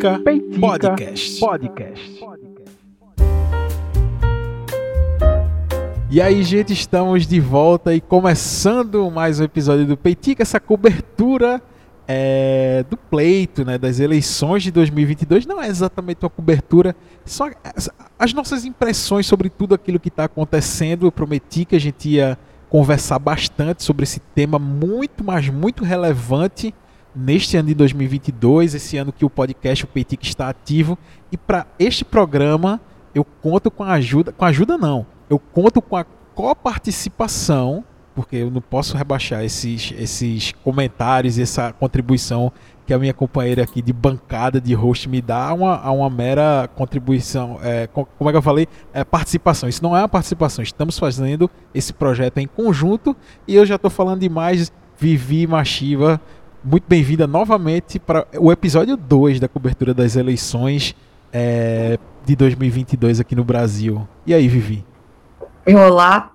Peitica, Peitica Podcast. Podcast. E aí, gente, estamos de volta e começando mais um episódio do Peitica, essa cobertura é, do pleito, né, das eleições de 2022. Não é exatamente uma cobertura, só as nossas impressões sobre tudo aquilo que está acontecendo. Eu prometi que a gente ia conversar bastante sobre esse tema muito, mas muito relevante neste ano de 2022, esse ano que o podcast o Peitic está ativo. E para este programa eu conto com a ajuda, com a ajuda não, eu conto com a coparticipação, porque eu não posso rebaixar esses, esses comentários essa contribuição que a minha companheira aqui de bancada de host me dá a uma, uma mera contribuição, é, como é que eu falei? É, participação. Isso não é uma participação, estamos fazendo esse projeto em conjunto e eu já estou falando demais. Vivi Machiva, muito bem-vinda novamente para o episódio 2 da cobertura das eleições é, de 2022 aqui no Brasil. E aí, Vivi? Olá,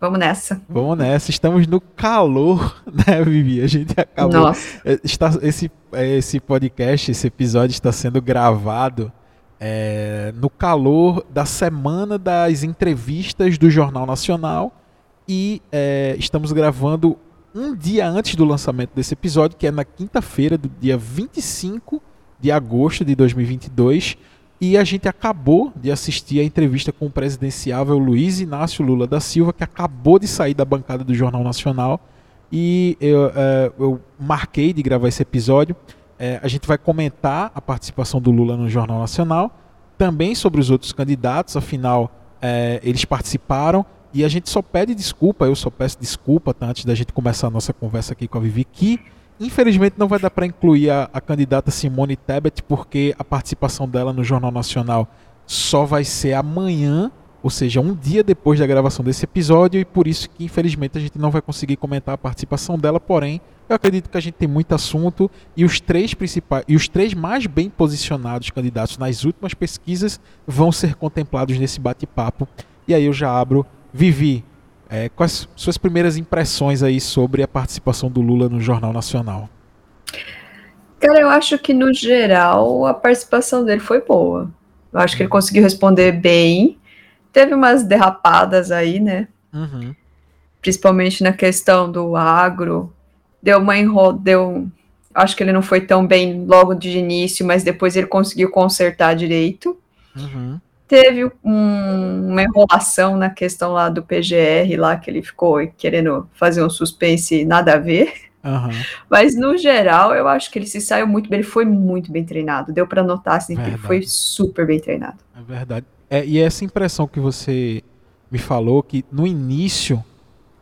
vamos nessa. Vamos nessa, estamos no calor, né, Vivi? A gente acabou. Nossa. É, está, esse, é, esse podcast, esse episódio está sendo gravado é, no calor da semana das entrevistas do Jornal Nacional e é, estamos gravando um dia antes do lançamento desse episódio, que é na quinta-feira do dia 25 de agosto de 2022. E a gente acabou de assistir a entrevista com o presidenciável Luiz Inácio Lula da Silva, que acabou de sair da bancada do Jornal Nacional. E eu, é, eu marquei de gravar esse episódio. É, a gente vai comentar a participação do Lula no Jornal Nacional, também sobre os outros candidatos, afinal, é, eles participaram e a gente só pede desculpa, eu só peço desculpa tá, antes da gente começar a nossa conversa aqui com a Vivi, que infelizmente não vai dar para incluir a, a, candidata Simone Tebet, porque a participação dela no Jornal Nacional só vai ser amanhã, ou seja, um dia depois da gravação desse episódio, e por isso que infelizmente a gente não vai conseguir comentar a participação dela, porém, eu acredito que a gente tem muito assunto e os três principais e os três mais bem posicionados candidatos nas últimas pesquisas vão ser contemplados nesse bate-papo. E aí eu já abro Vivi, é, quais suas primeiras impressões aí sobre a participação do Lula no Jornal Nacional? Cara, eu acho que no geral a participação dele foi boa. Eu acho que ele conseguiu responder bem. Teve umas derrapadas aí, né? Uhum. Principalmente na questão do agro. Deu uma enro... deu Acho que ele não foi tão bem logo de início, mas depois ele conseguiu consertar direito. Uhum. Teve um, uma enrolação na questão lá do PGR, lá que ele ficou querendo fazer um suspense nada a ver. Uhum. Mas no geral, eu acho que ele se saiu muito bem, ele foi muito bem treinado. Deu para notar assim, que ele foi super bem treinado. É verdade. É, e essa impressão que você me falou, que no início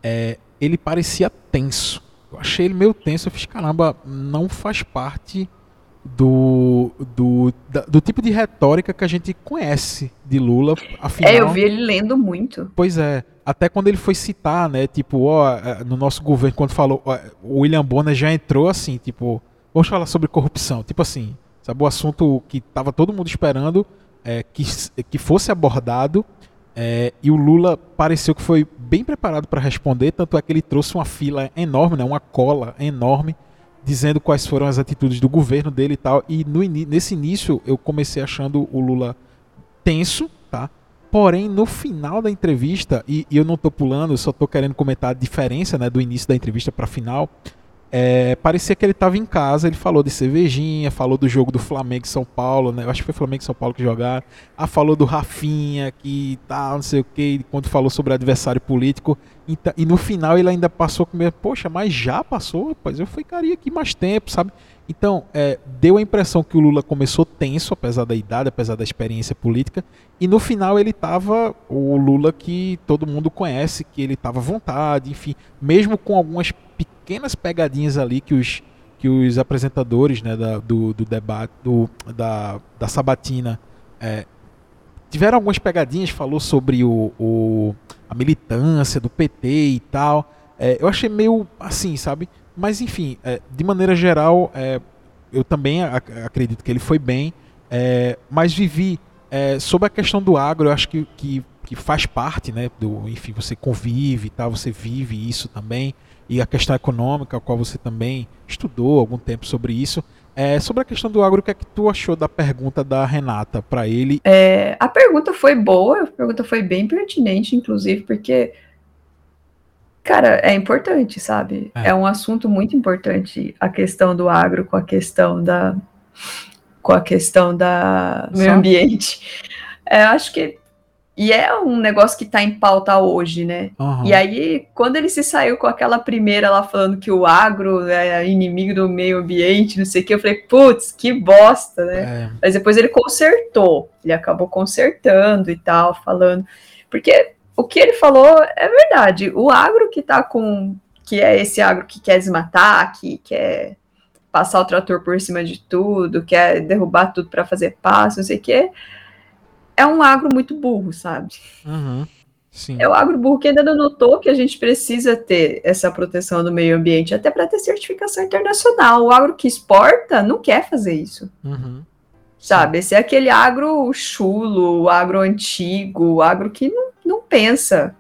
é, ele parecia tenso. Eu achei ele meio tenso. Eu fiz, caramba, não faz parte do, do, da, do tipo de retórica que a gente conhece de Lula. Afinal, é, eu vi ele lendo muito. Pois é. Até quando ele foi citar, né? Tipo, ó, é, no nosso governo, quando falou, ó, o William Bonner já entrou assim, tipo, vamos falar sobre corrupção. Tipo assim, sabe, o assunto que tava todo mundo esperando é, que, que fosse abordado. É, e o Lula pareceu que foi bem preparado para responder, tanto é que ele trouxe uma fila enorme, né, uma cola enorme dizendo quais foram as atitudes do governo dele e tal. E no, nesse início eu comecei achando o Lula tenso, tá? Porém, no final da entrevista, e, e eu não estou pulando, eu só estou querendo comentar a diferença né, do início da entrevista para final. É, parecia que ele estava em casa, ele falou de cervejinha, falou do jogo do Flamengo e São Paulo, né? Eu acho que foi Flamengo e São Paulo que jogaram. Ah, falou do Rafinha, que tal, não sei o que, quando falou sobre adversário político. E, no final ele ainda passou com poxa, mas já passou? Rapaz, eu ficaria aqui mais tempo, sabe? Então, é, deu a impressão que o Lula começou tenso, apesar da idade, apesar da experiência política, e no final ele estava o Lula que todo mundo conhece, que ele estava à vontade, enfim, mesmo com algumas pequenas pegadinhas ali que os, que os apresentadores né, da, do, do debate, do, da, da Sabatina, é, tiveram algumas pegadinhas, falou sobre o, o a militância do PT e tal. É, eu achei meio assim, sabe? Mas enfim, é, de maneira geral, é, eu também ac acredito que ele foi bem. É, mas vivi é, sobre a questão do agro, eu acho que, que, que, faz parte, né? Do, enfim, você convive tal, você vive isso também. E a questão econômica, a qual você também estudou algum tempo sobre isso. É, sobre a questão do agro, o que é que tu achou da pergunta da Renata para ele? É, a pergunta foi boa, a pergunta foi bem pertinente, inclusive, porque, cara, é importante, sabe? É, é um assunto muito importante a questão do agro com a questão da com a questão da meio ambiente. É, acho que e é um negócio que está em pauta hoje, né? Uhum. E aí, quando ele se saiu com aquela primeira lá falando que o agro é inimigo do meio ambiente, não sei o que, eu falei, putz, que bosta, né? É. Mas depois ele consertou, ele acabou consertando e tal, falando. Porque o que ele falou é verdade. O agro que tá com. que é esse agro que quer desmatar, que quer passar o trator por cima de tudo, quer derrubar tudo para fazer passo, não sei o que é um agro muito burro, sabe? Uhum. É o agro burro que ainda não notou que a gente precisa ter essa proteção do meio ambiente, até para ter certificação internacional. O agro que exporta não quer fazer isso. Uhum. Sabe? Esse é aquele agro chulo, o agro antigo, o agro que não, não pensa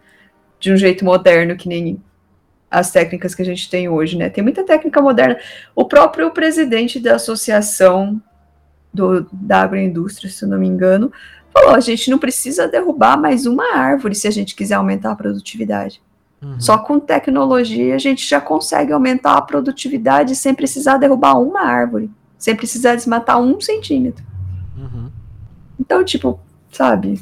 de um jeito moderno que nem as técnicas que a gente tem hoje, né? Tem muita técnica moderna. O próprio presidente da associação do, da agroindústria, se eu não me engano, falou: a gente não precisa derrubar mais uma árvore se a gente quiser aumentar a produtividade. Uhum. Só com tecnologia a gente já consegue aumentar a produtividade sem precisar derrubar uma árvore, sem precisar desmatar um centímetro. Uhum. Então, tipo, sabe?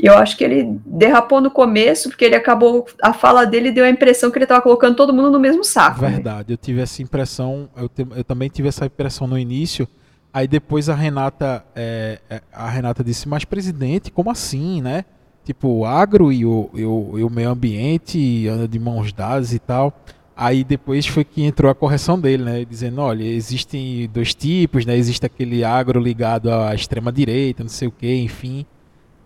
Eu acho que ele derrapou no começo, porque ele acabou. A fala dele deu a impressão que ele estava colocando todo mundo no mesmo saco. Verdade, né? eu tive essa impressão, eu, te, eu também tive essa impressão no início Aí depois a Renata, é, é, a Renata disse, mas presidente, como assim, né? Tipo, o agro e o, e o, e o meio ambiente anda de mãos dadas e tal. Aí depois foi que entrou a correção dele, né? Dizendo, olha, existem dois tipos, né? Existe aquele agro ligado à extrema direita, não sei o que, enfim.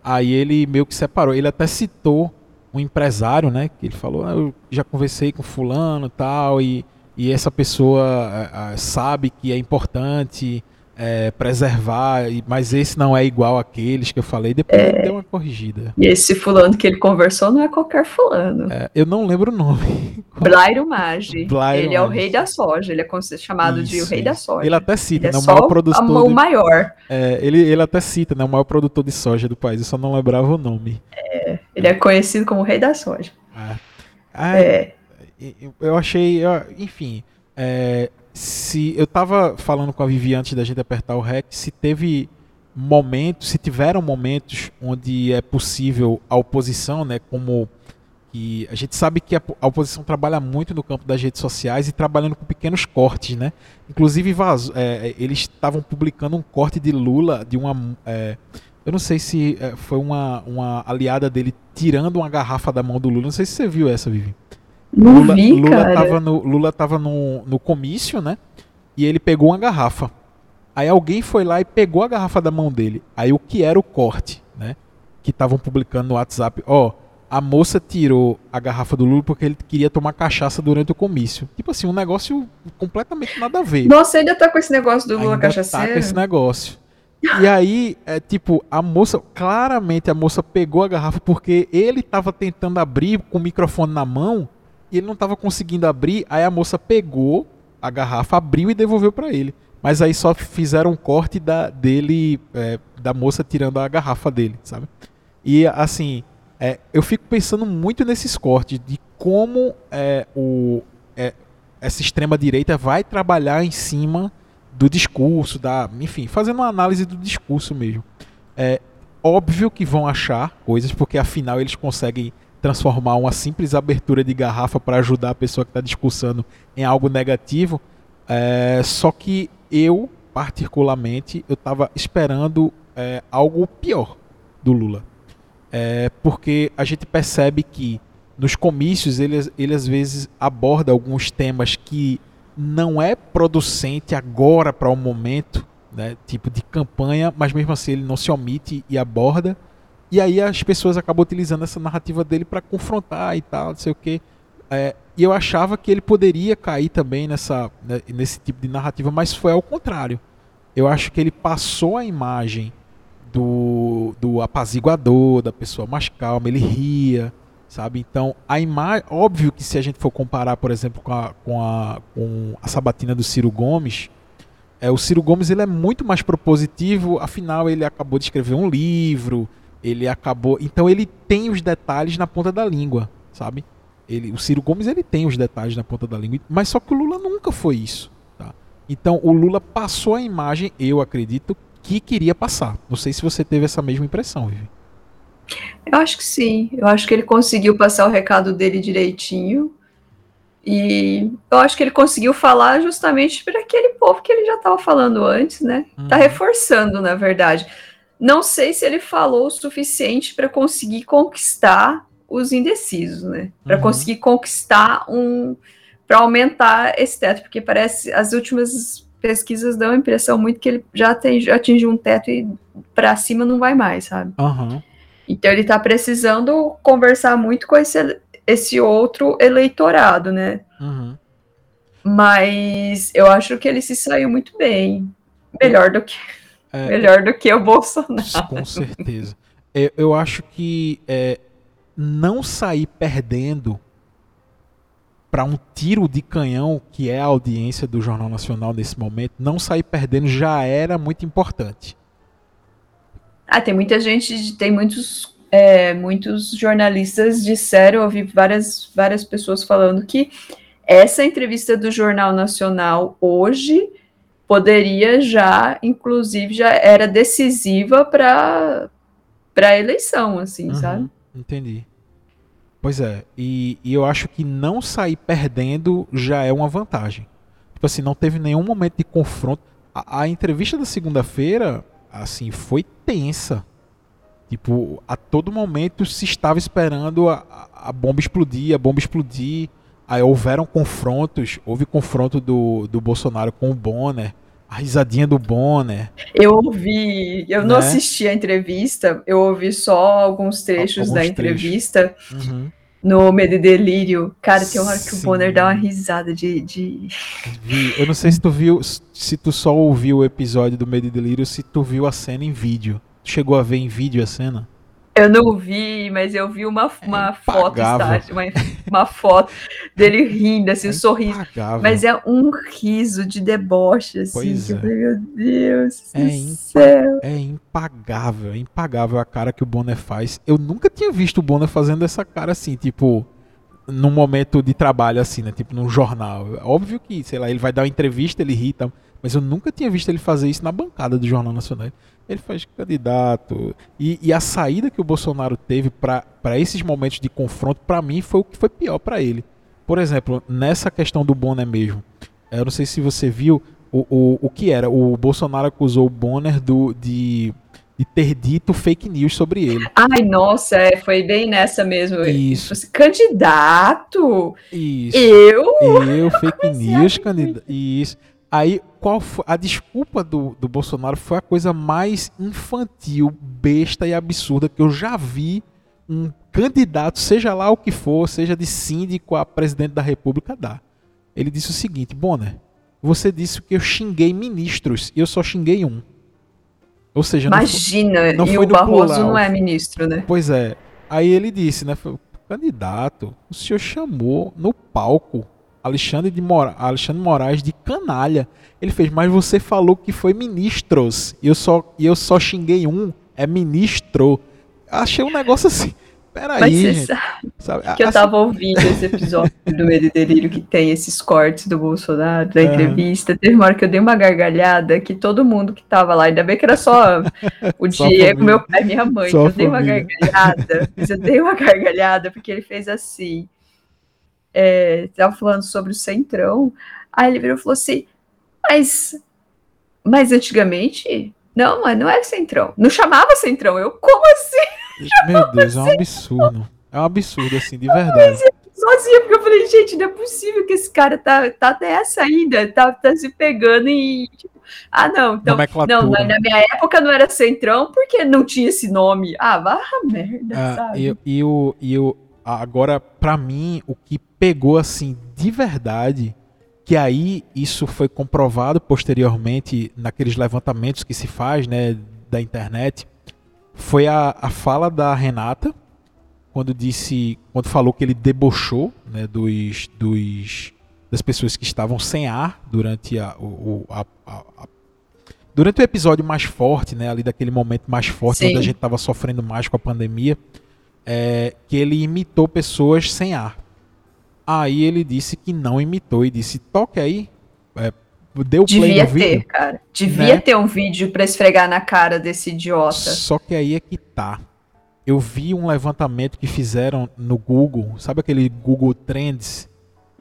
Aí ele meio que separou. Ele até citou um empresário, né? Que ele falou, ah, eu já conversei com fulano tal, e, e essa pessoa é, sabe que é importante é, preservar, mas esse não é igual àqueles que eu falei. Depois é, ele deu uma corrigida. E esse fulano que ele conversou não é qualquer fulano. É, eu não lembro o nome. Blairo Maggi. Blairo ele é o rei da soja, ele é chamado isso, de o rei da soja. Ele até cita, ele né, é o maior produtor. o de, maior. É, ele, ele até cita, né, o maior produtor de soja do país, eu só não lembrava o nome. É, ele é conhecido como o rei da soja. Ah, é. Eu achei, enfim, é, se eu estava falando com a Vivi antes da gente apertar o REC, se teve momentos, se tiveram momentos onde é possível a oposição, né, como que a gente sabe que a, oposição trabalha muito no campo das redes sociais e trabalhando com pequenos cortes, né? Inclusive é, é, eles estavam publicando um corte de Lula de uma é, eu não sei se é, foi uma, uma aliada dele tirando uma garrafa da mão do Lula. Não sei se você viu essa, Vivi. Não Lula, vi, Lula cara. Tava no, Lula tava no, no comício, né? E ele pegou uma garrafa. Aí alguém foi lá e pegou a garrafa da mão dele. Aí o que era o corte, né? Que estavam publicando no WhatsApp. Ó, oh, a moça tirou a garrafa do Lula porque ele queria tomar cachaça durante o comício. Tipo assim, um negócio completamente nada a ver. Nossa, ainda tá com esse negócio do Lula ainda cachaceiro. Tá com esse negócio. E aí, é tipo, a moça, claramente a moça pegou a garrafa porque ele tava tentando abrir com o microfone na mão e ele não estava conseguindo abrir, aí a moça pegou a garrafa, abriu e devolveu para ele. Mas aí só fizeram um corte da, dele, é, da moça tirando a garrafa dele, sabe? E assim, é, eu fico pensando muito nesses cortes, de como é, o, é, essa extrema-direita vai trabalhar em cima do discurso, da, enfim, fazendo uma análise do discurso mesmo. É óbvio que vão achar coisas, porque afinal eles conseguem transformar uma simples abertura de garrafa para ajudar a pessoa que está discursando em algo negativo. É, só que eu, particularmente, eu estava esperando é, algo pior do Lula. É, porque a gente percebe que nos comícios ele, ele às vezes aborda alguns temas que não é producente agora para o um momento, né, tipo de campanha, mas mesmo assim ele não se omite e aborda. E aí as pessoas acabam utilizando essa narrativa dele para confrontar e tal, não sei o quê. É, e eu achava que ele poderia cair também nessa, né, nesse tipo de narrativa, mas foi ao contrário. Eu acho que ele passou a imagem do, do apaziguador, da pessoa mais calma, ele ria, sabe? Então, a imagem. Óbvio que se a gente for comparar, por exemplo, com a, com a, com a sabatina do Ciro Gomes, É, o Ciro Gomes ele é muito mais propositivo, afinal ele acabou de escrever um livro, ele acabou, então ele tem os detalhes na ponta da língua, sabe? Ele, o Ciro Gomes ele tem os detalhes na ponta da língua, mas só que o Lula nunca foi isso, tá? Então o Lula passou a imagem, eu acredito, que queria passar. Não sei se você teve essa mesma impressão, Vivi. Eu acho que sim. Eu acho que ele conseguiu passar o recado dele direitinho. E eu acho que ele conseguiu falar justamente para aquele povo que ele já estava falando antes, né? Tá uhum. Tá reforçando, na verdade. Não sei se ele falou o suficiente para conseguir conquistar os indecisos, né? Para uhum. conseguir conquistar um. para aumentar esse teto, porque parece. As últimas pesquisas dão a impressão muito que ele já, tem, já atingiu um teto e para cima não vai mais, sabe? Uhum. Então ele está precisando conversar muito com esse esse outro eleitorado, né? Uhum. Mas eu acho que ele se saiu muito bem. Melhor do que, é, melhor do que o Bolsonaro. Com certeza. Eu, eu acho que é, não sair perdendo para um tiro de canhão, que é a audiência do Jornal Nacional nesse momento, não sair perdendo já era muito importante. Ah, tem muita gente, tem muitos é, muitos jornalistas disseram, ouvi várias, várias pessoas falando que essa entrevista do Jornal Nacional hoje poderia já, inclusive, já era decisiva para a eleição, assim, uhum, sabe? Entendi. Pois é, e, e, eu acho que não sair perdendo já é uma vantagem. Tipo assim, não teve nenhum momento de confronto. A, a entrevista da segunda-feira, assim, foi tensa. Tipo, a todo momento se estava esperando a, a bomba explodir, a bomba explodir. Aí houveram confrontos, houve confronto do, do Bolsonaro com o Bonner, a risadinha do Bonner. Eu ouvi, eu né? não assisti a entrevista, eu ouvi só alguns trechos alguns da entrevista. Uhum. No Medo e Delírio, cara, tem uma hora que o Bonner dá uma risada de, de. Eu não sei se tu viu, se tu só ouviu o episódio do Medo e Delírio, se tu viu a cena em vídeo chegou a ver em vídeo a cena? Eu não vi, mas eu vi uma, é uma é foto, uma, uma foto dele rindo, assim, é um sorriso. Mas é um riso de deboche, assim. Pois é. meu Deus é do céu. É impagável, é impagável a cara que o Bonner faz. Eu nunca tinha visto o Bonner fazendo essa cara assim, tipo, num momento de trabalho, assim, né? Tipo, num jornal. Óbvio que, sei lá, ele vai dar uma entrevista, ele irrita, mas eu nunca tinha visto ele fazer isso na bancada do Jornal Nacional ele faz candidato. E, e, a saída que o Bolsonaro teve para esses momentos de confronto, para mim, foi o que foi pior para ele. Por exemplo, nessa questão do Bonner mesmo, eu não sei se você viu o, o, o que era. O Bolsonaro acusou o Bonner do, de, de ter dito fake news sobre ele. Ai, nossa, é, foi bem nessa mesmo. Isso. Candidato? Isso. Eu? Eu, fake news, candidato. Isso. Aí, qual foi, a desculpa do, do Bolsonaro foi a coisa mais infantil, besta e absurda que eu já vi um candidato, seja lá o que for, seja de síndico a presidente da república, dar. Ele disse o seguinte, Bonner, você disse que eu xinguei ministros e eu só xinguei um. Ou seja, Imagina, não foi, não e foi o Barroso plural. não é ministro, né? Pois é. Aí ele disse, né? Candidato, o senhor chamou no palco Alexandre, de Mora Alexandre Moraes de canalha. Ele fez, mas você falou que foi ministros. E eu só, e eu só xinguei um. É ministro. Achei um negócio assim. Peraí, gente. Sabe, que eu assim... tava ouvindo esse episódio do Medo e Delírio que tem esses cortes do Bolsonaro, da entrevista. Teve uma hora que eu dei uma gargalhada que todo mundo que tava lá, ainda bem que era só o só Diego, meu pai e minha mãe. Só eu dei uma gargalhada. Mas eu dei uma gargalhada porque ele fez assim estava é, falando sobre o Centrão, aí ele virou e falou assim, mas, mas antigamente, não, mas não era Centrão, não chamava Centrão, eu, como assim? Meu Deus, é um absurdo, é um absurdo, assim, de verdade. Sozinha, porque eu falei, gente, não é possível que esse cara tá, tá nessa ainda, tá, tá se pegando e, tipo, ah, não, então, não, na, na, minha época não era Centrão, porque não tinha esse nome. Ah, vá merda, ah, sabe? E, e, o, e o, agora, para mim, o que pegou assim de verdade, que aí isso foi comprovado posteriormente naqueles levantamentos que se faz, né, da internet, foi a, a fala da Renata quando disse, quando falou que ele debochou, né, dos, dos das pessoas que estavam sem ar durante a, o, a, a, durante o episódio mais forte, né, ali daquele momento mais forte, Sim. onde a gente estava sofrendo mais com a pandemia, é, que ele imitou pessoas sem ar. Aí ele disse que não imitou e disse: toque aí, é, deu play Devia no vídeo. ter, cara. Devia né? ter um vídeo para esfregar na cara desse idiota. Só que aí é que tá. Eu vi um levantamento que fizeram no Google, sabe aquele Google Trends?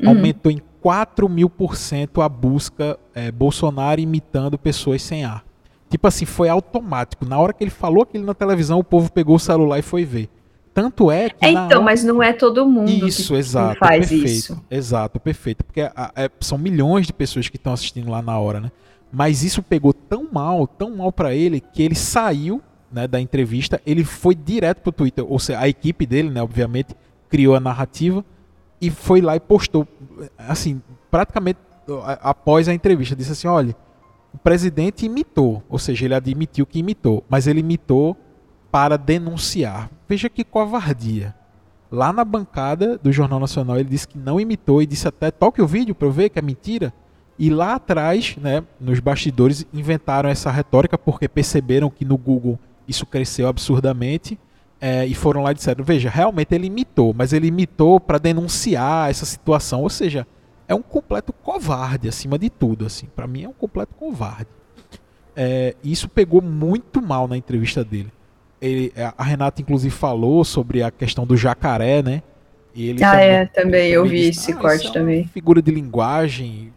Uhum. Aumentou em 4 mil por cento a busca é, Bolsonaro imitando pessoas sem ar. Tipo assim, foi automático. Na hora que ele falou aquilo na televisão, o povo pegou o celular e foi ver. Tanto é que. É, então, hora... mas não é todo mundo isso, que, exato, que faz perfeito, isso. Exato, perfeito. Porque a, a, são milhões de pessoas que estão assistindo lá na hora, né? Mas isso pegou tão mal, tão mal para ele, que ele saiu né, da entrevista, ele foi direto pro Twitter. Ou seja, a equipe dele, né, obviamente, criou a narrativa e foi lá e postou, assim, praticamente após a entrevista, disse assim: olha, o presidente imitou, ou seja, ele admitiu que imitou, mas ele imitou para denunciar. Veja que covardia. Lá na bancada do Jornal Nacional ele disse que não imitou e disse até toque o vídeo para eu ver que é mentira. E lá atrás, né, nos bastidores, inventaram essa retórica porque perceberam que no Google isso cresceu absurdamente é, e foram lá e disseram: veja, realmente ele imitou, mas ele imitou para denunciar essa situação. Ou seja, é um completo covarde acima de tudo. assim Para mim é um completo covarde. É, isso pegou muito mal na entrevista dele ele, a Renata inclusive falou sobre a questão do jacaré, né? E ele ah, também, é, também eu vi disse, esse ah, corte é também. Figura de linguagem,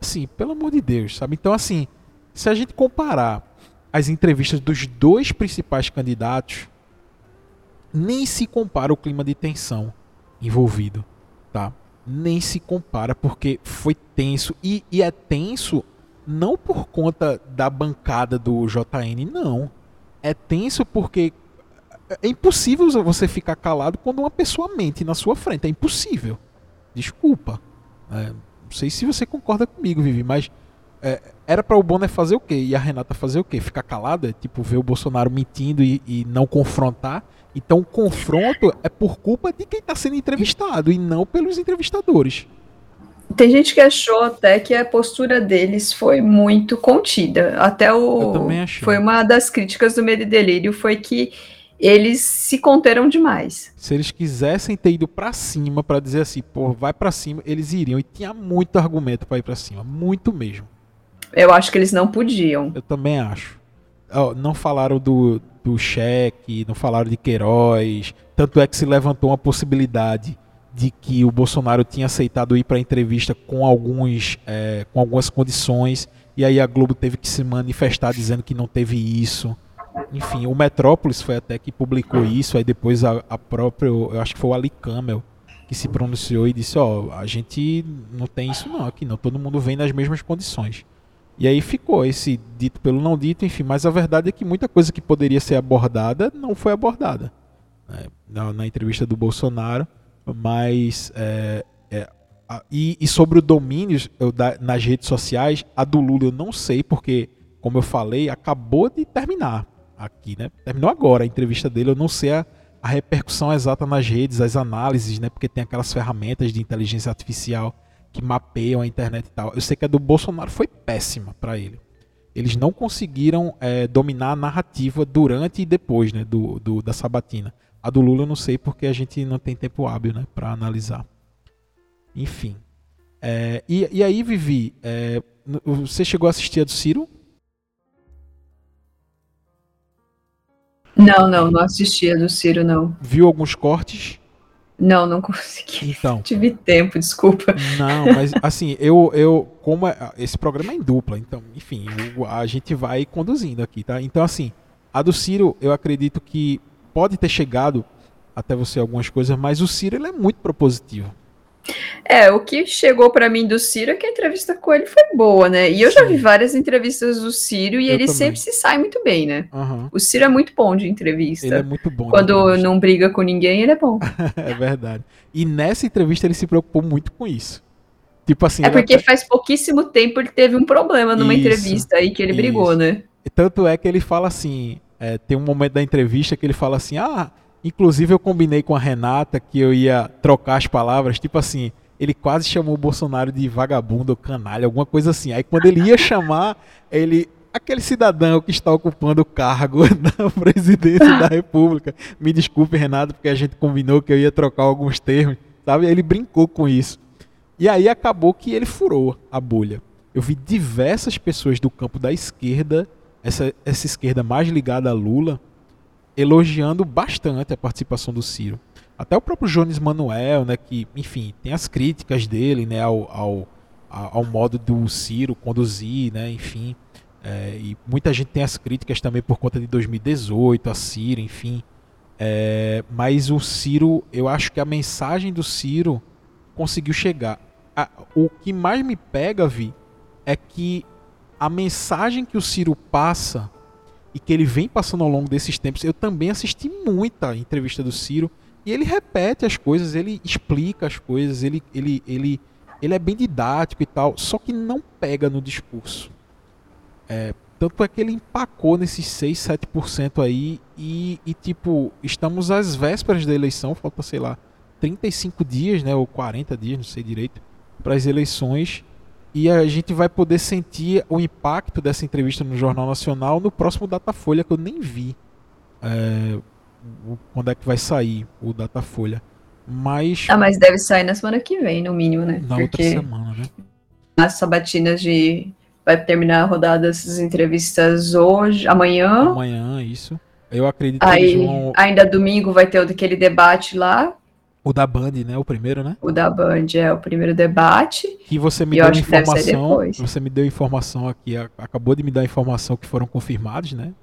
assim, pelo amor de Deus, sabe? Então, assim, se a gente comparar as entrevistas dos dois principais candidatos, nem se compara o clima de tensão envolvido, tá? Nem se compara porque foi tenso e, e é tenso não por conta da bancada do JN, não é tenso porque é impossível você ficar calado quando uma pessoa mente na sua frente. É impossível. Desculpa. É, não sei se você concorda comigo, Vivi, mas é, era para o Bonner fazer o quê? E a Renata fazer o quê? Ficar calada? Tipo, ver o Bolsonaro mentindo e, e não confrontar? Então o confronto é por culpa de quem está sendo entrevistado e não pelos entrevistadores. Tem gente que achou até que a postura deles foi muito contida. Até o. Foi uma das críticas do Medo e Delírio, foi que eles se conteram demais. Se eles quisessem ter ido para cima para dizer assim, pô, vai para cima, eles iriam e tinha muito argumento para ir para cima, muito mesmo. Eu acho que eles não podiam. Eu também acho. Não falaram do, do cheque, não falaram de Queiroz, tanto é que se levantou uma possibilidade de que o Bolsonaro tinha aceitado ir para a entrevista com, alguns, é, com algumas condições, e aí a Globo teve que se manifestar dizendo que não teve isso. Enfim, o Metrópolis foi até que publicou isso, aí depois a, a própria, eu acho que foi o Ali Camel, que se pronunciou e disse, ó, oh, a gente não tem isso não aqui não, todo mundo vem nas mesmas condições. E aí ficou esse dito pelo não dito, enfim, mas a verdade é que muita coisa que poderia ser abordada não foi abordada. Né? Na, na entrevista do Bolsonaro, mas é, é, a, e, e, sobre o domínio eu, da, nas redes sociais, a do Lula eu não sei, porque, como eu falei, acabou de terminar aqui, né? Terminou agora a entrevista dele, eu não sei a, a repercussão exata nas redes, as análises, né? Porque tem aquelas ferramentas de inteligência artificial que mapeiam a internet e tal. Eu sei que a do Bolsonaro foi péssima para ele. Eles não conseguiram é, dominar a narrativa durante e depois né, do, do, da sabatina. A do Lula eu não sei porque a gente não tem tempo hábil né, para analisar. Enfim. É, e, e, aí, Vivi, é, você chegou a assistir a do Ciro? Não, não, não assisti a do Ciro, não. Viu alguns cortes? Não, não consegui. Então. Tive tempo, desculpa. Não, mas assim, eu, eu como é, esse programa é em dupla, então, enfim, a gente vai conduzindo aqui, tá? Então, assim, a do Ciro, eu acredito que pode ter chegado até você algumas coisas, mas o Ciro ele é muito propositivo. É, o que chegou para mim do Ciro é que a entrevista com ele foi boa, né? E eu Sim. já vi várias entrevistas do Ciro e eu ele também. sempre se sai muito bem, né? Uhum. O Ciro é muito bom de entrevista. Ele é muito bom. Quando não briga com ninguém, ele é bom. é verdade. E nessa entrevista ele se preocupou muito com isso. Tipo assim. É porque até... faz pouquíssimo tempo ele teve um problema numa isso, entrevista aí que ele isso. brigou, né? Tanto é que ele fala assim: é, tem um momento da entrevista que ele fala assim: Ah, inclusive eu combinei com a Renata que eu ia trocar as palavras, tipo assim. Ele quase chamou o Bolsonaro de vagabundo ou canalha, alguma coisa assim. Aí quando ele ia chamar, ele aquele cidadão que está ocupando o cargo da presidência da República. Me desculpe, Renato, porque a gente combinou que eu ia trocar alguns termos, sabe? Ele brincou com isso. E aí acabou que ele furou a bolha. Eu vi diversas pessoas do campo da esquerda, essa, essa esquerda mais ligada a Lula, elogiando bastante a participação do Ciro. Até o próprio Jones Manuel, né, que, enfim, tem as críticas dele, né, ao, ao, ao modo do Ciro conduzir, né, enfim. É, e muita gente tem as críticas também por conta de 2018, a Ciro, enfim. É, mas o Ciro, eu acho que a mensagem do Ciro conseguiu chegar. A, o que mais me pega, Vi, é que a mensagem que o Ciro passa e que ele vem passando ao longo desses tempos, eu também assisti muita entrevista do Ciro e ele repete as coisas, ele explica as coisas, ele, ele, ele, ele é bem didático e tal, só que não pega no discurso. É, tanto é que ele empacou nesses 6, 7% aí e, e, tipo, estamos às vésperas da eleição, falta, sei lá, 35 dias, né, ou 40 dias, não sei direito, para as eleições. E a gente vai poder sentir o impacto dessa entrevista no Jornal Nacional no próximo Datafolha, que eu nem vi é, quando é que vai sair o Datafolha. Mas. Ah, mas deve sair na semana que vem, no mínimo, né? Na Porque outra semana, né? As sabatinas de vai terminar a rodada dessas entrevistas hoje, amanhã. Amanhã, isso. Eu acredito Aí, que vão... ainda domingo vai ter o daquele debate lá. O da Band, né? O primeiro, né? O da Band é o primeiro debate. Que você me deu informação. Você me deu informação aqui, acabou de me dar informação que foram confirmados, né?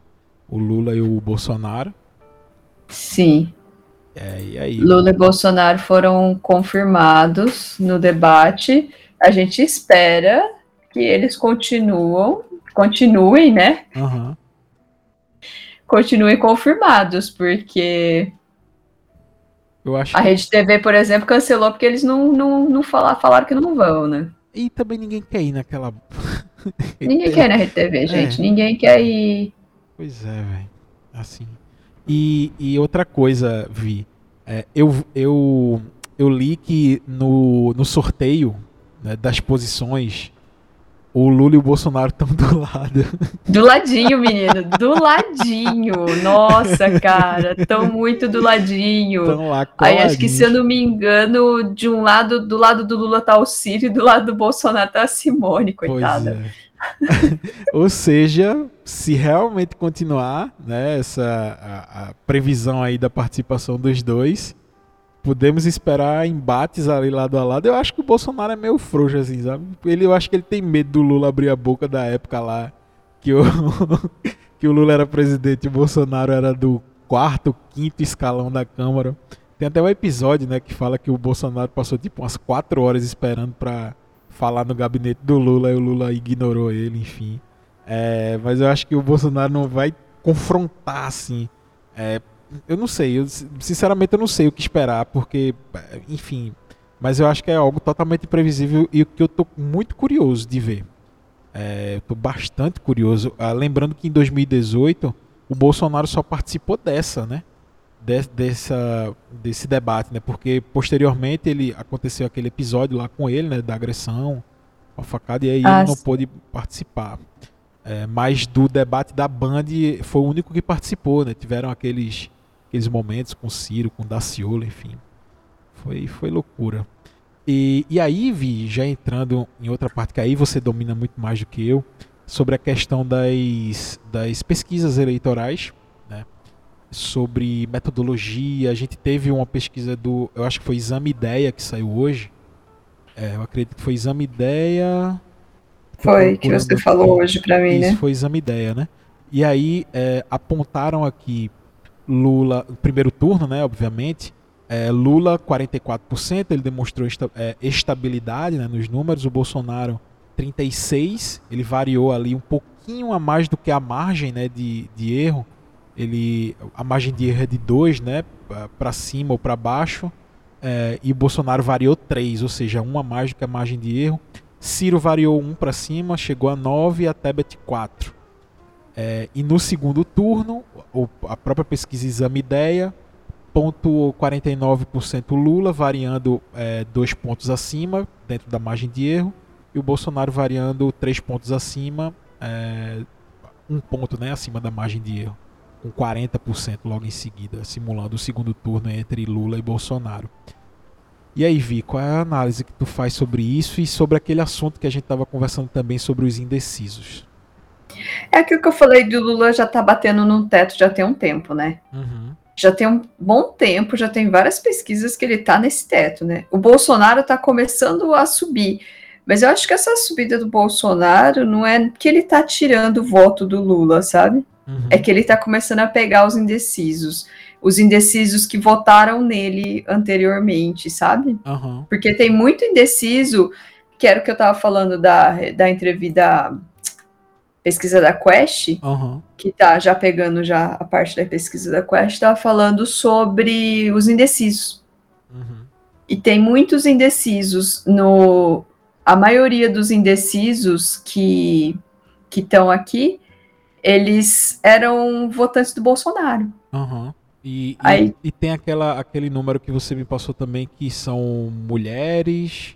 O Lula e o Bolsonaro. Sim. É, e aí? Lula e Bolsonaro foram confirmados no debate. A gente espera que eles continuam, continuem, né? Uhum. Continuem confirmados, porque eu acho a que... Rede TV, por exemplo, cancelou porque eles não, não, não falaram, falaram que não vão, né? E também ninguém quer ir naquela. ninguém quer ir na Rede TV, é. gente. É. Ninguém quer ir. Pois é, velho. Assim. E, e outra coisa, Vi. É, eu, eu, eu li que no, no sorteio né, das posições o Lula e o Bolsonaro estão do lado. Do ladinho, menino. Do ladinho. Nossa, cara. Estão muito do ladinho. Estão lá Aí acho que, se eu não me engano, de um lado, do lado do Lula tá o Ciro e do lado do Bolsonaro tá a Simone, coitada. É. Ou seja, se realmente continuar, né, essa a, a previsão aí da participação dos dois, podemos esperar embates ali lado a lado. Eu acho que o Bolsonaro é meio frouxo, assim, sabe? Ele, eu acho que ele tem medo do Lula abrir a boca da época lá que o, que o Lula era presidente e o Bolsonaro era do quarto, quinto escalão da Câmara. Tem até um episódio, né, que fala que o Bolsonaro passou tipo umas quatro horas esperando para falar no gabinete do Lula e o Lula ignorou ele, enfim. É, mas eu acho que o Bolsonaro não vai confrontar assim é, eu não sei, eu, sinceramente eu não sei o que esperar, porque, enfim, mas eu acho que é algo totalmente imprevisível e que eu estou muito curioso de ver. É, estou bastante curioso. Ah, lembrando que em 2018 o Bolsonaro só participou dessa, né? De, dessa, desse debate, né? Porque posteriormente ele aconteceu aquele episódio lá com ele, né? Da agressão, a facada, e aí ah, ele não pôde participar. É, mas do debate da Band foi o único que participou, né? Tiveram aqueles aqueles momentos com Ciro, com Daciolo, enfim. Foi, foi loucura. E, e aí, Vi, já entrando em outra parte que aí você domina muito mais do que eu, sobre a questão das, das pesquisas eleitorais, né? sobre metodologia. A gente teve uma pesquisa do, eu acho que foi Exame Ideia que saiu hoje. É, eu acredito que foi Exame Ideia. Foi, que você falou hoje para mim, Isso, né? foi Exame Ideia, né? E aí é, apontaram aqui Lula, primeiro turno, né, obviamente, é, Lula 44%, ele demonstrou esta, é, estabilidade né, nos números, o Bolsonaro 36%, ele variou ali um pouquinho a mais do que a margem né, de, de erro, ele, a margem de erro é de 2, né, para cima ou para baixo, é, e o Bolsonaro variou 3, ou seja, 1 a mais do que a margem de erro. Ciro variou 1 para cima, chegou a 9 e a Tebet 4. É, e no segundo turno, a própria pesquisa Exame Ideia pontuou 49% Lula, variando é, dois pontos acima, dentro da margem de erro, e o Bolsonaro variando três pontos acima, é, um ponto né, acima da margem de erro, com 40% logo em seguida, simulando o segundo turno entre Lula e Bolsonaro. E aí, Vi, qual é a análise que tu faz sobre isso e sobre aquele assunto que a gente estava conversando também sobre os indecisos? É aquilo que eu falei do Lula já tá batendo no teto já tem um tempo, né? Uhum. Já tem um bom tempo, já tem várias pesquisas que ele tá nesse teto, né? O Bolsonaro tá começando a subir. Mas eu acho que essa subida do Bolsonaro não é que ele tá tirando o voto do Lula, sabe? Uhum. É que ele tá começando a pegar os indecisos. Os indecisos que votaram nele anteriormente, sabe? Uhum. Porque tem muito indeciso, que era o que eu tava falando da, da entrevista pesquisa da Quest, uhum. que tá já pegando já a parte da pesquisa da Quest, tá falando sobre os indecisos. Uhum. E tem muitos indecisos no a maioria dos indecisos que que estão aqui, eles eram votantes do Bolsonaro. Uhum. E, Aí, e, e, tem aquela, aquele número que você me passou também que são mulheres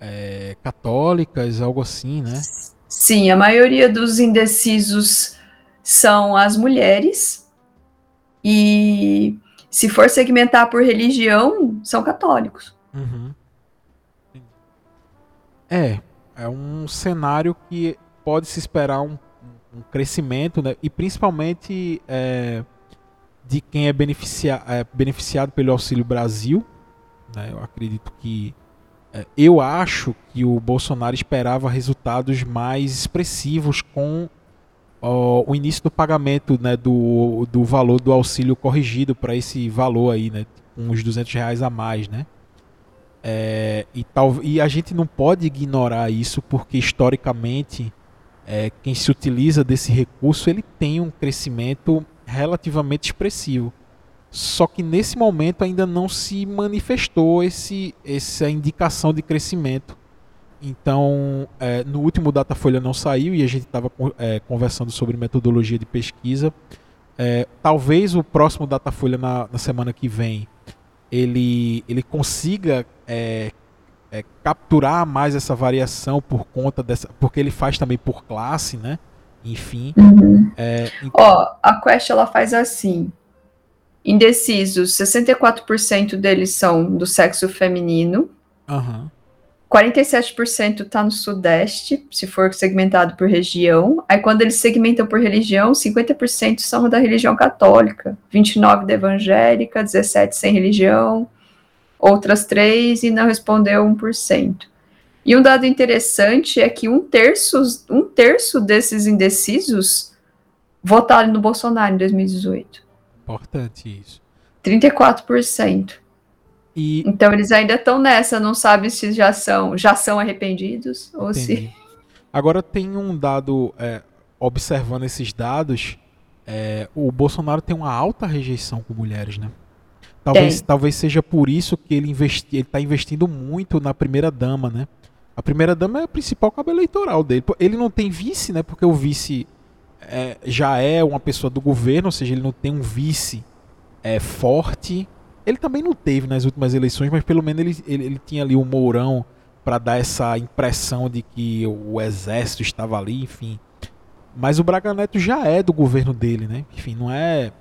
é, católicas, algo assim, né? Sim, a maioria dos indecisos são as mulheres. E se for segmentar por religião, são católicos. Uhum. É, é um cenário que pode se esperar um, um crescimento, né? E principalmente é, de quem é, beneficia, é, beneficiado pelo Auxílio Brasil. Né? Eu acredito que eu acho que o Bolsonaro esperava resultados mais expressivos com o início do pagamento né, do, do valor do auxílio corrigido para esse valor aí, né, uns 200 reais a mais, né? É, e, tal, e a gente não pode ignorar isso porque historicamente é, quem se utiliza desse recurso ele tem um crescimento relativamente expressivo. Só que nesse momento ainda não se manifestou esse, essa indicação de crescimento. Então, é, no último Datafolha não saiu e a gente estava é, conversando sobre metodologia de pesquisa. É, talvez o próximo Datafolha na, na semana que vem ele, ele consiga é, é, capturar mais essa variação por conta dessa, porque ele faz também por classe, né? Enfim. Uhum. É, então... Ó, a Quest ela faz assim. Indecisos, 64% deles são do sexo feminino. Uhum. 47% está no Sudeste, se for segmentado por região. Aí, quando eles segmentam por religião, 50% são da religião católica, 29% da evangélica, 17% sem religião, outras 3% e não respondeu 1%. E um dado interessante é que um terço, um terço desses indecisos votaram no Bolsonaro em 2018. Importante isso. 34%. E... Então eles ainda estão nessa, não sabe se já são, já são arrependidos ou se. Agora tem um dado, é, observando esses dados, é, o Bolsonaro tem uma alta rejeição com mulheres, né? Talvez, talvez seja por isso que ele está investindo muito na primeira dama, né? A primeira dama é a principal cabo eleitoral dele. Ele não tem vice, né? Porque o vice é, já é uma pessoa do governo, ou seja, ele não tem um vice é, forte. Ele também não teve nas últimas eleições, mas pelo menos ele, ele, ele tinha ali o Mourão para dar essa impressão de que o exército estava ali, enfim. Mas o Braga Neto já é do governo dele, né? Enfim, não é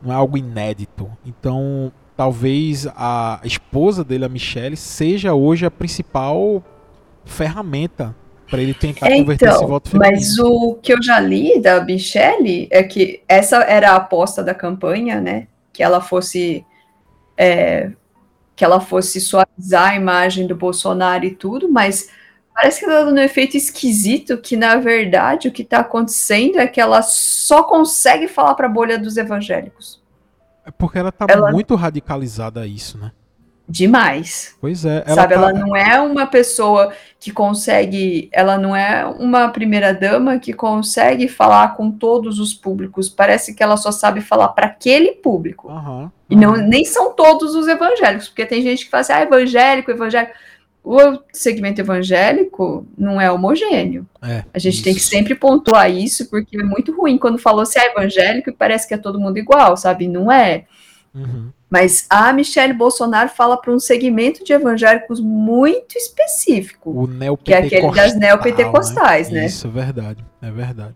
não é algo inédito. Então, talvez a esposa dele, a Michelle, seja hoje a principal ferramenta para ele tentar então, converter esse voto feminino. Mas o que eu já li da Michelle é que essa era a aposta da campanha, né? Que ela fosse é, que ela fosse suavizar a imagem do Bolsonaro e tudo, mas parece que está dando um efeito esquisito que na verdade o que está acontecendo é que ela só consegue falar para a bolha dos evangélicos. É porque ela está ela... muito radicalizada a isso, né? Demais. Pois é. Ela sabe, tá... ela não é uma pessoa que consegue, ela não é uma primeira dama que consegue falar com todos os públicos. Parece que ela só sabe falar para aquele público. Uhum, uhum. E não nem são todos os evangélicos, porque tem gente que fala assim, ah, evangélico, evangélico. O segmento evangélico não é homogêneo. É, a gente isso. tem que sempre pontuar isso, porque é muito ruim quando falou se é evangélico e parece que é todo mundo igual, sabe? Não é. Uhum. Mas a Michelle Bolsonaro fala para um segmento de evangélicos muito específico. O que é aquele das neopentecostais, né? né? Isso, é verdade. É verdade.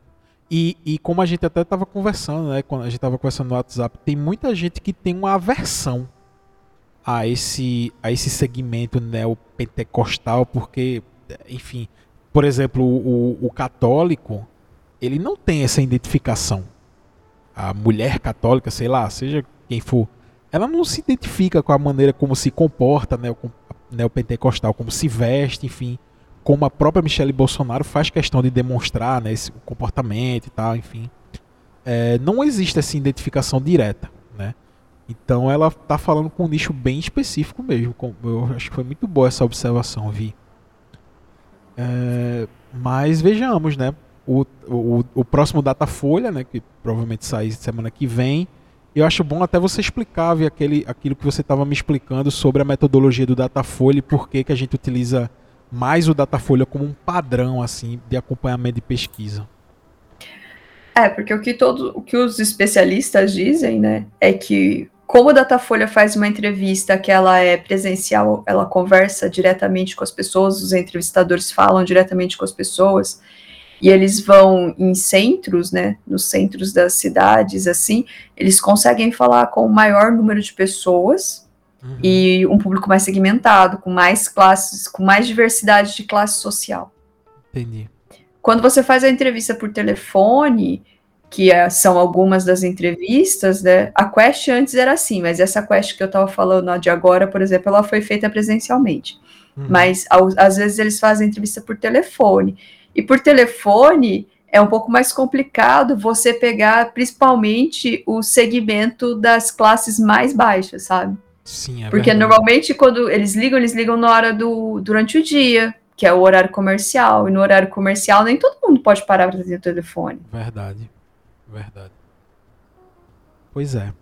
E, e como a gente até estava conversando, né? Quando a gente estava conversando no WhatsApp, tem muita gente que tem uma aversão a esse, a esse segmento neopentecostal, porque, enfim, por exemplo, o, o católico, ele não tem essa identificação. A mulher católica, sei lá, seja quem for, ela não se identifica com a maneira como se comporta, né, neopentecostal, como se veste, enfim, como a própria Michelle Bolsonaro faz questão de demonstrar, né, esse comportamento e tal, enfim. É, não existe essa identificação direta, né? Então ela está falando com um nicho bem específico mesmo. Eu acho que foi muito boa essa observação, Vi. É, mas vejamos, né? O, o, o próximo Datafolha, né? Que provavelmente sai semana que vem. Eu acho bom até você explicar, Vi, aquele, aquilo que você estava me explicando sobre a metodologia do Datafolha e por que, que a gente utiliza mais o Datafolha como um padrão assim de acompanhamento de pesquisa. É, porque o que todos, o que os especialistas dizem, né, é que como o Datafolha faz uma entrevista que ela é presencial, ela conversa diretamente com as pessoas, os entrevistadores falam diretamente com as pessoas, e eles vão em centros, né, nos centros das cidades, assim, eles conseguem falar com o maior número de pessoas uhum. e um público mais segmentado, com mais classes, com mais diversidade de classe social. Entendi. Quando você faz a entrevista por telefone, que é, são algumas das entrevistas, né? A quest antes era assim, mas essa quest que eu estava falando de agora, por exemplo, ela foi feita presencialmente. Uhum. Mas ao, às vezes eles fazem entrevista por telefone. E por telefone é um pouco mais complicado você pegar principalmente o segmento das classes mais baixas, sabe? Sim, é Porque verdade. normalmente quando eles ligam, eles ligam na hora do durante o dia, que é o horário comercial. E no horário comercial nem todo mundo pode parar para atender o telefone. Verdade. Verdade. Pois é.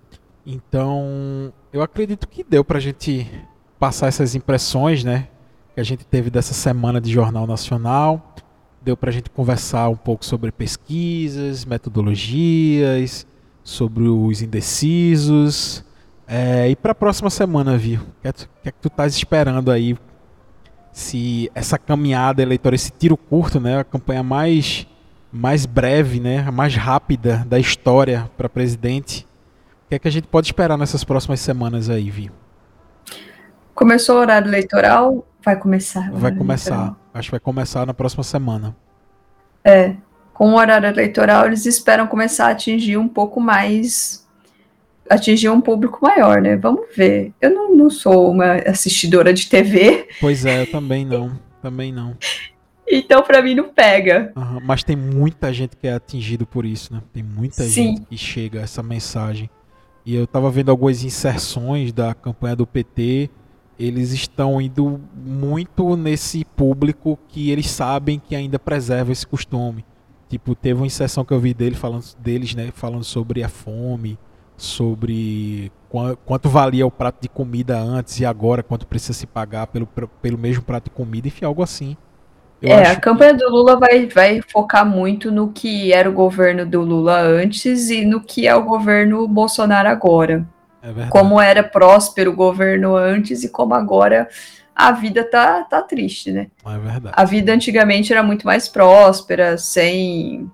Então, eu acredito que deu pra gente passar essas impressões, né? Que a gente teve dessa semana de Jornal Nacional. Deu pra gente conversar um pouco sobre pesquisas, metodologias, sobre os indecisos. É, e para a próxima semana, viu? O que, é, que, é que tu estás esperando aí? Se essa caminhada eleitoral, esse tiro curto, né? A campanha mais mais breve, né, a mais rápida da história para presidente. O que é que a gente pode esperar nessas próximas semanas aí, Vi? Começou o horário eleitoral? Vai começar. Vai começar. Acho que vai começar na próxima semana. É. Com o horário eleitoral, eles esperam começar a atingir um pouco mais. atingir um público maior, né? Vamos ver. Eu não, não sou uma assistidora de TV. Pois é, eu também não. Também não. Então, para mim, não pega. Uhum, mas tem muita gente que é atingido por isso, né? Tem muita Sim. gente que chega a essa mensagem. E eu tava vendo algumas inserções da campanha do PT. Eles estão indo muito nesse público que eles sabem que ainda preserva esse costume. Tipo, teve uma inserção que eu vi dele falando, deles, né? Falando sobre a fome, sobre quanto valia o prato de comida antes e agora, quanto precisa se pagar pelo, pelo mesmo prato de comida, enfim, algo assim. Eu é, a campanha que... do Lula vai, vai focar muito no que era o governo do Lula antes e no que é o governo Bolsonaro agora. É como era próspero o governo antes e como agora a vida tá, tá triste, né? É verdade. A vida antigamente era muito mais próspera, sem.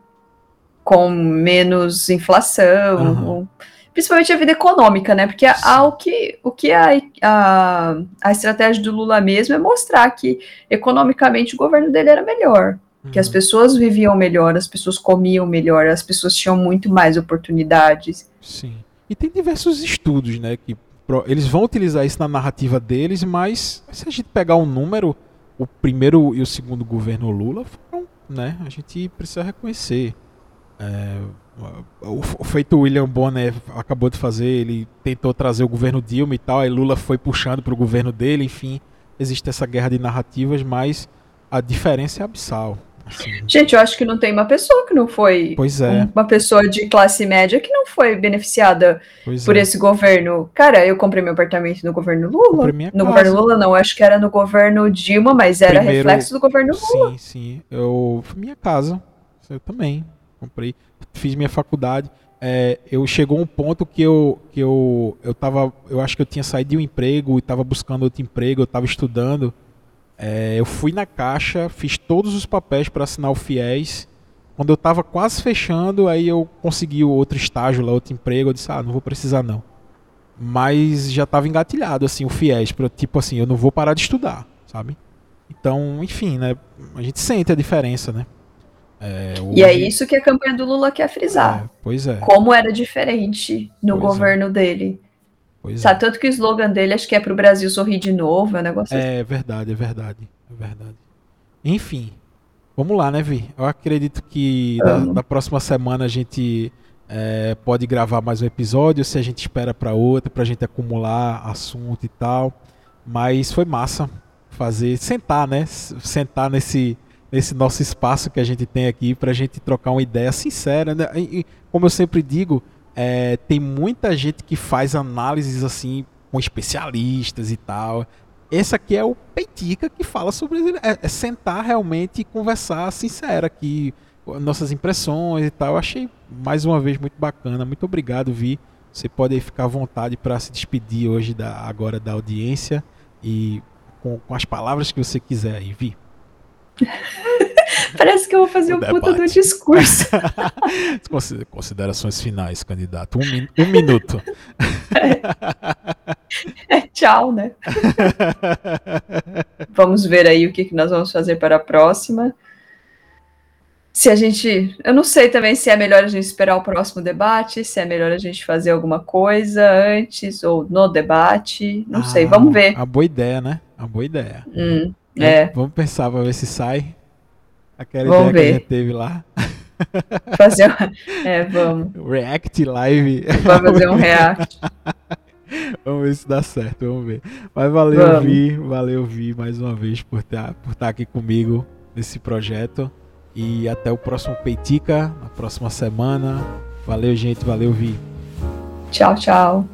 com menos inflação. Uhum principalmente a vida econômica, né? Porque a, o que, o que a, a, a estratégia do Lula mesmo é mostrar que economicamente o governo dele era melhor. Que as uhum. pessoas viviam melhor, as pessoas comiam melhor, as pessoas tinham muito mais oportunidades. Sim. E tem diversos estudos, né? Que eles vão utilizar isso na narrativa deles, mas se a gente pegar um número, o primeiro e o segundo governo Lula foram, né? A gente precisa reconhecer. É, o feito William Bonner acabou de fazer, ele tentou trazer o governo Dilma e tal, aí Lula foi puxando para o governo dele, enfim, existe essa guerra de narrativas, mas a diferença é abissal. Assim. Gente, eu acho que não tem uma pessoa que não foi. Pois é. Uma pessoa de classe média que não foi beneficiada pois por é. esse governo. Cara, eu comprei meu apartamento no governo Lula. no casa. governo Lula, não, acho que era no governo Dilma, mas era Primeiro, reflexo do governo Lula. Sim, sim. Eu. Minha casa. Eu também. Comprei fiz minha faculdade, é, eu chegou um ponto que eu que eu eu tava, eu acho que eu tinha saído de um emprego e estava buscando outro emprego, eu estava estudando. É, eu fui na caixa, fiz todos os papéis para assinar o FIES Quando eu tava quase fechando, aí eu consegui outro estágio lá, outro emprego, eu disse, ah, não vou precisar não. Mas já tava engatilhado, assim, o FIES, pra, tipo assim, eu não vou parar de estudar, sabe? Então, enfim, né? A gente sente a diferença, né? É, hoje... E é isso que a campanha do Lula quer frisar. É, pois é. Como era diferente no pois é. governo é. dele. Pois Sabe, é. tanto que o slogan dele acho que é pro Brasil sorrir de novo, é um negócio É assim. verdade, é verdade, é verdade. Enfim, vamos lá, né, Vi? Eu acredito que da, próxima semana a gente é, pode gravar mais um episódio, se a gente espera para outro, pra gente acumular assunto e tal. Mas foi massa fazer, sentar, né? Sentar nesse, nesse nosso espaço que a gente tem aqui para a gente trocar uma ideia sincera. Né? E, como eu sempre digo, é, tem muita gente que faz análises assim com especialistas e tal. Esse aqui é o Peitica que fala sobre é, é sentar realmente e conversar sincera aqui, nossas impressões e tal. Eu achei mais uma vez muito bacana. Muito obrigado, Vi. Você pode ficar à vontade para se despedir hoje da, agora da audiência e com, com as palavras que você quiser aí, Vi. Parece que eu vou fazer o um puta do discurso. Considerações finais, candidato. Um, min um minuto. É. é, tchau, né? vamos ver aí o que, que nós vamos fazer para a próxima. Se a gente. Eu não sei também se é melhor a gente esperar o próximo debate, se é melhor a gente fazer alguma coisa antes ou no debate. Não ah, sei, vamos ver. A boa ideia, né? A boa ideia. Hum. É. Vamos pensar para ver se sai. Aquela vamos ideia ver. que a gente teve lá. Fazer uma... É, vamos. React Live. Vamos fazer um react. vamos ver se dá certo, vamos ver. Mas valeu, vamos. Vi, valeu, Vi, mais uma vez por estar, por estar aqui comigo nesse projeto. E até o próximo Peitica, na próxima semana. Valeu, gente, valeu, Vi. Tchau, tchau.